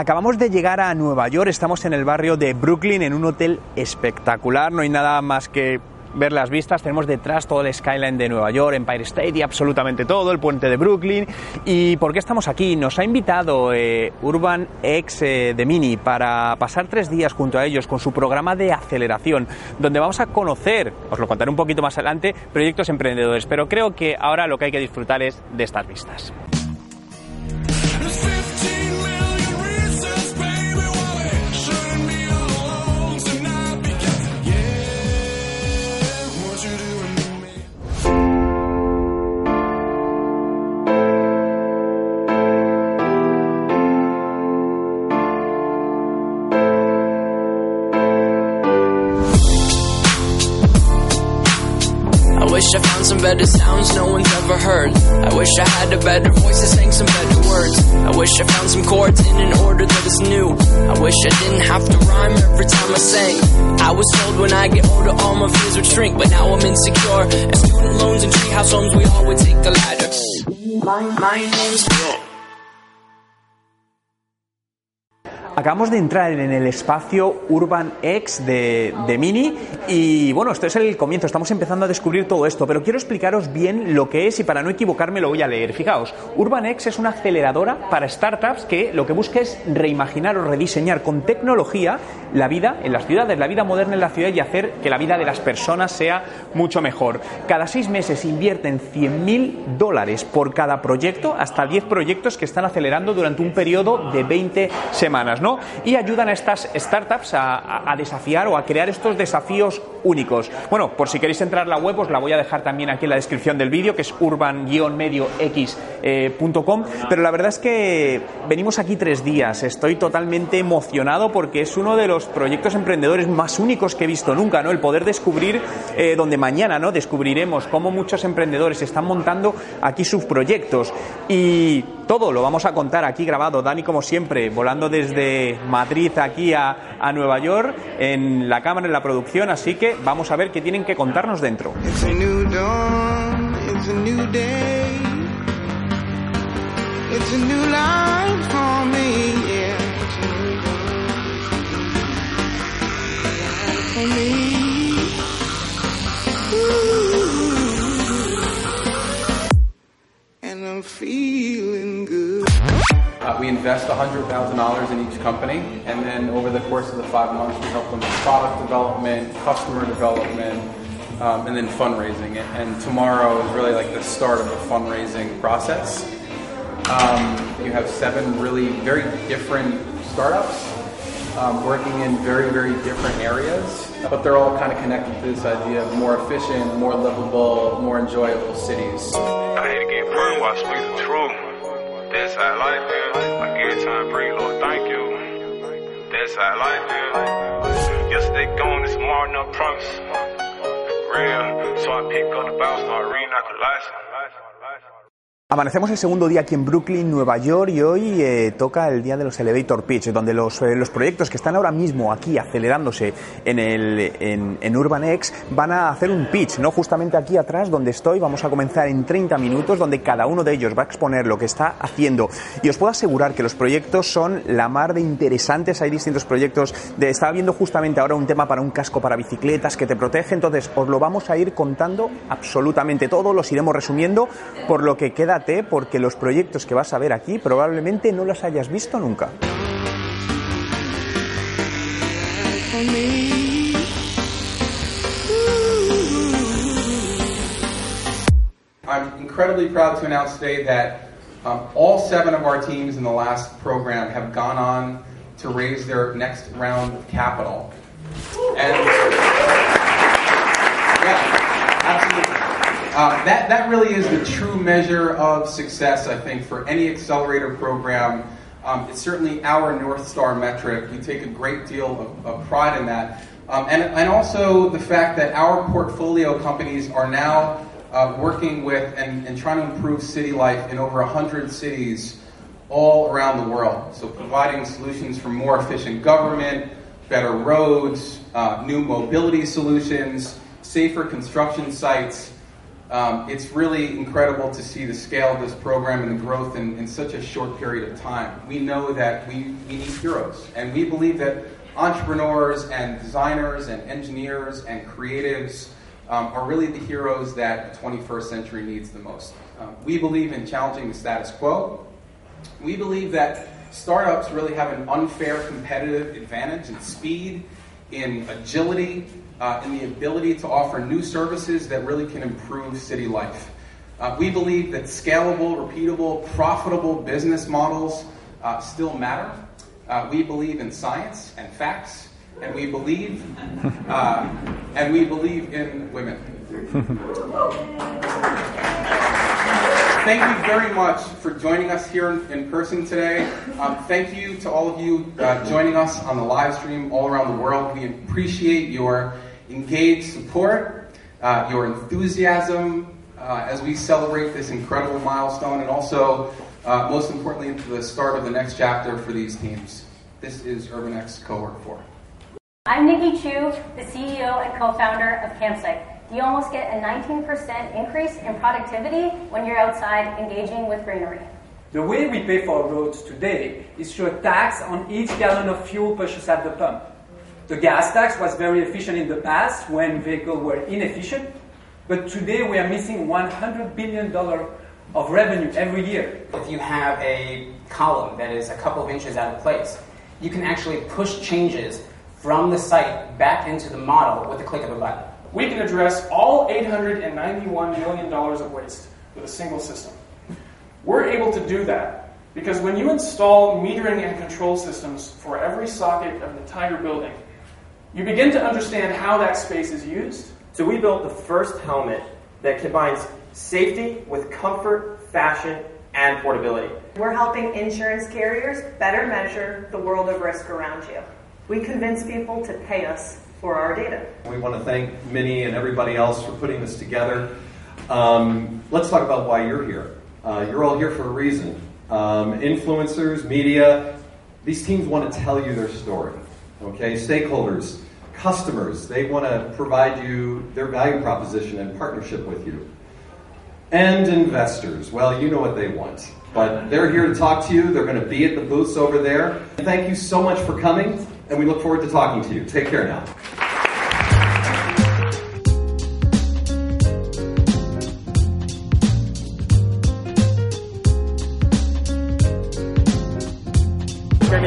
Acabamos de llegar a Nueva York, estamos en el barrio de Brooklyn en un hotel espectacular, no hay nada más que ver las vistas. Tenemos detrás todo el skyline de Nueva York, Empire State y absolutamente todo, el puente de Brooklyn. ¿Y por qué estamos aquí? Nos ha invitado eh, Urban X eh, de Mini para pasar tres días junto a ellos con su programa de aceleración, donde vamos a conocer, os lo contaré un poquito más adelante, proyectos emprendedores. Pero creo que ahora lo que hay que disfrutar es de estas vistas. Wish I found some better sounds no one's ever heard. I wish I had a better voice that sang some better words. I wish I found some chords in an order that is new. I wish I didn't have to rhyme every time I sang. I was told when I get older all my fears would shrink, but now I'm insecure. And student loans and treehouse homes, we all would take the ladder. My, my name's. Acabamos de entrar en el espacio Urban X de, Mini y bueno, esto es el comienzo, estamos empezando a descubrir todo esto, pero quiero explicaros bien lo que es y para no equivocarme lo voy a leer. Fijaos, Urban X es una aceleradora para startups que lo que busca es reimaginar o rediseñar con tecnología la vida en las ciudades, la vida moderna en la ciudad y hacer que la vida de las personas sea mucho mejor. Cada seis meses invierten 100.000 dólares por cada proyecto, hasta 10 proyectos que están acelerando durante un periodo de 20 semanas. ¿No? Y ayudan a estas startups a, a, desafiar o a crear estos desafíos únicos. Bueno, por si queréis entrar a la web, os la voy a dejar también aquí en la descripción del vídeo, que es urban-mediox.com. pero la verdad es que venimos aquí tres días. Estoy totalmente emocionado porque es uno de los proyectos emprendedores más únicos que he visto nunca, ¿no? El poder descubrir, eh, donde mañana, ¿no? Descubriremos cómo muchos emprendedores están montando aquí sus proyectos. Y todo lo vamos a contar aquí grabado. Dani, como siempre, volando desde Madrid aquí a, a, Nueva York en la cámara, en la producción. Así que vamos a ver qué tienen que contarnos dentro. Invest $100,000 in each company, and then over the course of the five months, we help them with product development, customer development, um, and then fundraising. And tomorrow is really like the start of the fundraising process. Um, you have seven really very different startups um, working in very, very different areas, but they're all kind of connected to this idea of more efficient, more livable, more enjoyable cities. I hate to get truth. That's how life is. Like every time I pray, Lord, thank you. That's how life is. Yesterday gone, this morning I promise. Real. So I pick up the Bible, start reading like a. Amanecemos el segundo día aquí en Brooklyn, Nueva York, y hoy eh, toca el día de los Elevator Pitch, donde los, eh, los proyectos que están ahora mismo aquí acelerándose en, el, en, en Urban X van a hacer un pitch, ¿no? Justamente aquí atrás donde estoy, vamos a comenzar en 30 minutos, donde cada uno de ellos va a exponer lo que está haciendo. Y os puedo asegurar que los proyectos son la mar de interesantes, hay distintos proyectos. De, estaba viendo justamente ahora un tema para un casco para bicicletas que te protege, entonces os lo vamos a ir contando absolutamente todo, los iremos resumiendo, por lo que queda porque los proyectos que vas a ver aquí probablemente no los hayas visto nunca. I'm incredibly proud to announce today that um, all seven of our teams in the last program have gone on to raise their next round of capital. Uh, that, that really is the true measure of success, I think, for any accelerator program. Um, it's certainly our North Star metric. We take a great deal of, of pride in that. Um, and, and also the fact that our portfolio companies are now uh, working with and, and trying to improve city life in over 100 cities all around the world. So providing solutions for more efficient government, better roads, uh, new mobility solutions, safer construction sites, Um, it's really incredible to see the scale of this program and the growth in, in such a short period of time. We know that we, we need heroes, and we believe that entrepreneurs and designers and engineers and creatives um, are really the heroes that the 21st century needs the most. Um, we believe in challenging the status quo. We believe that startups really have an unfair competitive advantage in speed, in agility, uh, in the ability to offer new services that really can improve city life. Uh, we believe that scalable, repeatable, profitable business models uh, still matter. Uh, we believe in science and facts, and we believe, uh, and we believe in women. Thank you very much for joining us here in, in person today. Um, thank you to all of you uh, joining us on the live stream all around the world. We appreciate your engaged support, uh, your enthusiasm uh, as we celebrate this incredible milestone, and also, uh, most importantly, the start of the next chapter for these teams. This is UrbanX Cohort 4. I'm Nikki Chu, the CEO and co-founder of Campsite. Do You almost get a 19% increase in productivity when you're outside engaging with greenery. The way we pay for roads today is through a tax on each gallon of fuel purchased at the pump. The gas tax was very efficient in the past when vehicles were inefficient, but today we are missing $100 billion of revenue every year. If you have a column that is a couple of inches out of place, you can actually push changes from the site back into the model with the click of a button. We can address all $891 million of waste with a single system. We're able to do that because when you install metering and control systems for every socket of an entire building, you begin to understand how that space is used. So we built the first helmet that combines safety with comfort, fashion, and portability. We're helping insurance carriers better measure the world of risk around you. We convince people to pay us for our data. We want to thank Minnie and everybody else for putting this together. Um, let's talk about why you're here. Uh, you're all here for a reason. Um, influencers, media, these teams want to tell you their story. Okay, stakeholders, customers, they want to provide you their value proposition and partnership with you. And investors, well, you know what they want. But they're here to talk to you. They're going to be at the booths over there. Thank you so much for coming and we look forward to talking to you. Take care now.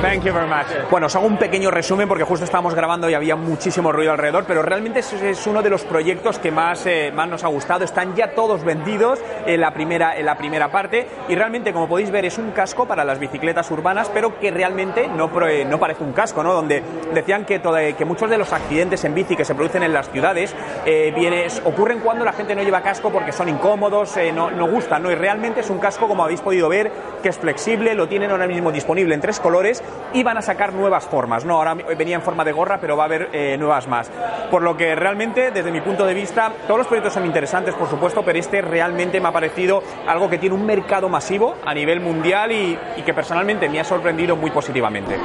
Thank you very much. Bueno, os hago un pequeño resumen porque justo estábamos grabando y había muchísimo ruido alrededor, pero realmente es, uno de los proyectos que más, eh, más nos ha gustado. Están ya todos vendidos en la, primera, en la primera parte y realmente, como podéis ver, es un casco para las bicicletas urbanas, pero que realmente no, eh, no parece un casco, ¿no? Donde decían que, todo- que muchos de los accidentes en bici que se producen en las ciudades eh, vienes- ocurren cuando la gente no lleva casco porque son incómodos, eh, no, no gustan, ¿no? Y realmente es un casco, como habéis podido ver, que es flexible, lo tienen ahora mismo disponible en tres colores y van a sacar nuevas formas, ¿no? Ahora venía en forma de gorra, pero va a haber eh, nuevas más. Por lo que realmente, desde mi punto de vista, todos los proyectos son interesantes, por supuesto, pero este realmente me ha parecido algo que tiene un mercado masivo a nivel mundial y, y que personalmente me ha sorprendido muy positivamente.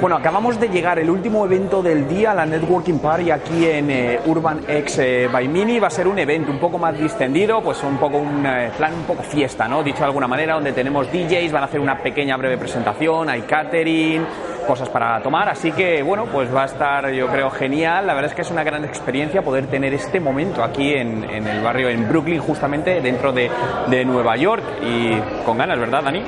Bueno, acabamos de llegar el último evento del día, la Networking Party aquí en eh, Urban X eh, by Mini. Va a ser un evento un poco más distendido, pues un poco un eh, plan un poco fiesta, ¿no? Dicho de alguna manera, donde tenemos DJs, van a hacer una pequeña breve presentación, hay catering, cosas para tomar. Así que, bueno, pues va a estar, yo creo, genial. La verdad es que es una gran experiencia poder tener este momento aquí en, el barrio, en Brooklyn, justamente dentro de, de Nueva York. Y con ganas, ¿verdad, Dani?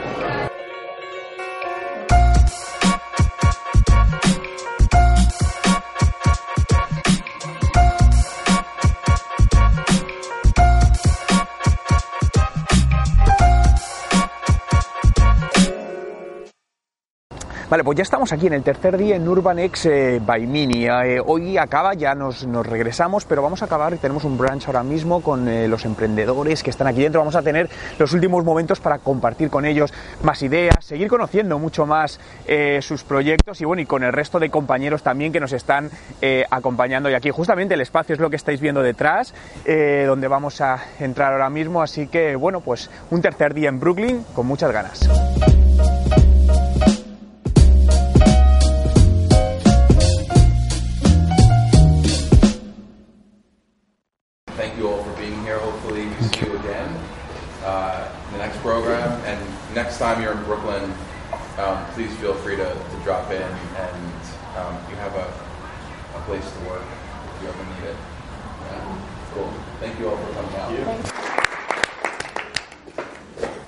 Vale, pues ya estamos aquí en el tercer día en Urban X eh, by Mini. Eh, hoy acaba, ya nos, nos, regresamos, pero vamos a acabar y tenemos un brunch ahora mismo con eh, los emprendedores que están aquí dentro. Vamos a tener los últimos momentos para compartir con ellos más ideas, seguir conociendo mucho más sus proyectos y bueno, y con el resto de compañeros también que nos están acompañando. Y aquí justamente el espacio es lo que estáis viendo detrás, donde vamos a entrar ahora mismo. Así que bueno, pues un tercer día en Brooklyn con muchas ganas. Thank you all for being here. Hopefully, we see you again uh, in the next program. And next time you're in Brooklyn, um, please feel free to, to drop in and um, you have a, a place to work if you ever need it. Yeah. Cool. Thank you all for coming out.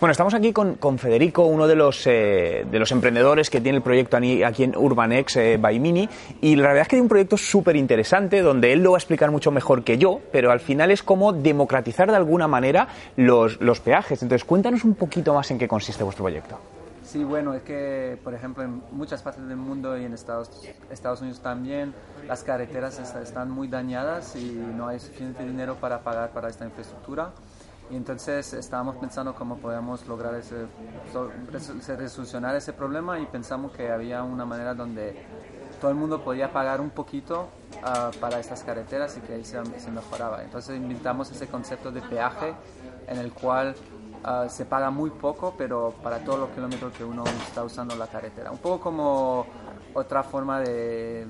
Bueno, estamos aquí con, con Federico, uno de los, eh, de los emprendedores que tiene el proyecto aquí en UrbanX eh, by Mini, y la verdad es que tiene un proyecto súper interesante donde él lo va a explicar mucho mejor que yo, pero al final es como democratizar de alguna manera los, los peajes. Entonces, cuéntanos un poquito más en qué consiste vuestro proyecto. Sí, bueno, es que, por ejemplo, en muchas partes del mundo y en Estados, Estados Unidos también, las carreteras están muy dañadas y no hay suficiente dinero para pagar para esta infraestructura. Y entonces estábamos pensando cómo podíamos lograr ese, resolucionar ese problema y pensamos que había una manera donde todo el mundo podía pagar un poquito ah, para estas carreteras y que ahí se, mejoraba. Entonces inventamos ese concepto de peaje en el cual ah, se paga muy poco, pero para todos los kilómetros que uno está usando la carretera. Un poco como otra forma de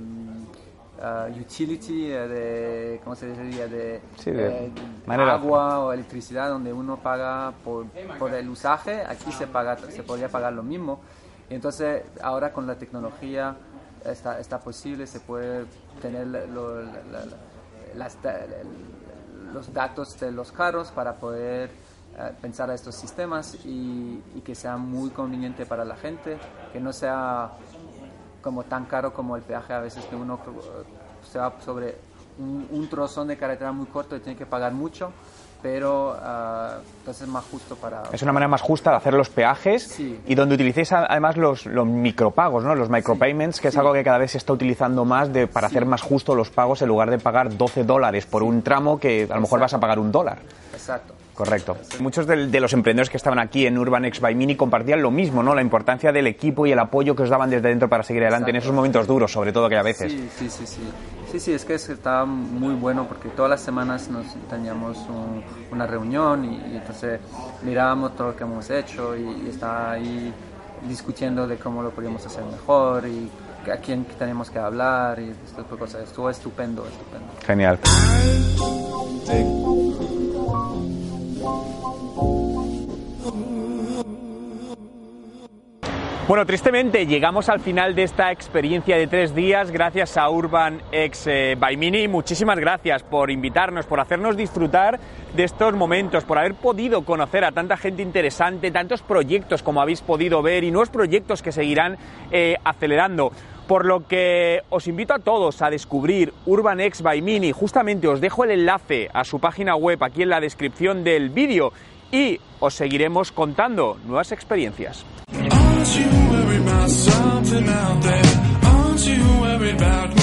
Uh, utility, eh, de, ¿cómo se diría? De, eh, agua o electricidad, donde uno paga por, por, el usaje, aquí se, paga, se podría pagar lo mismo. Y entonces, ahora con la tecnología está, está posible, se puede tener los datos de los carros para poder eh, pensar a estos sistemas y, y que sea muy conveniente para la gente, que no sea como tan caro como el peaje a veces que uno se va sobre un, un trozón de carretera muy corto y tiene que pagar mucho pero uh, entonces es más justo para... Es una manera más justa de hacer los peajes y donde utilicéis además los, los micropagos, ¿no? los micropayments, que es algo que cada vez se está utilizando más de, para hacer más justo los pagos en lugar de pagar 12 dólares por un tramo que a lo mejor vas a pagar un dólar. Exacto. Correcto. Muchos de, los emprendedores que estaban aquí en Urban X by Mini compartían lo mismo, ¿no? La importancia del equipo y el apoyo que os daban desde dentro para seguir adelante en esos momentos duros, sobre todo que a veces. Sí, sí, sí, sí. Sí, sí, es que estaba muy bueno porque todas las semanas nos teníamos una reunión y, entonces mirábamos todo lo que hemos hecho y, y estaba ahí discutiendo de cómo lo podíamos hacer mejor y a quién tenemos que hablar y estas cosas. Estuvo estupendo, estupendo. Genial. Bueno, tristemente llegamos al final de esta experiencia de tres días gracias a Urban X eh, by Mini. Muchísimas gracias por invitarnos, por hacernos disfrutar de estos momentos, por haber podido conocer a tanta gente interesante, tantos proyectos como habéis podido ver y nuevos proyectos que seguirán eh, acelerando. Por lo que os invito a todos a descubrir Urban X by Mini. Justamente os dejo el enlace a su página web aquí en la descripción del vídeo y os seguiremos contando nuevas experiencias. Aren't you worried about something out there? Aren't you worried about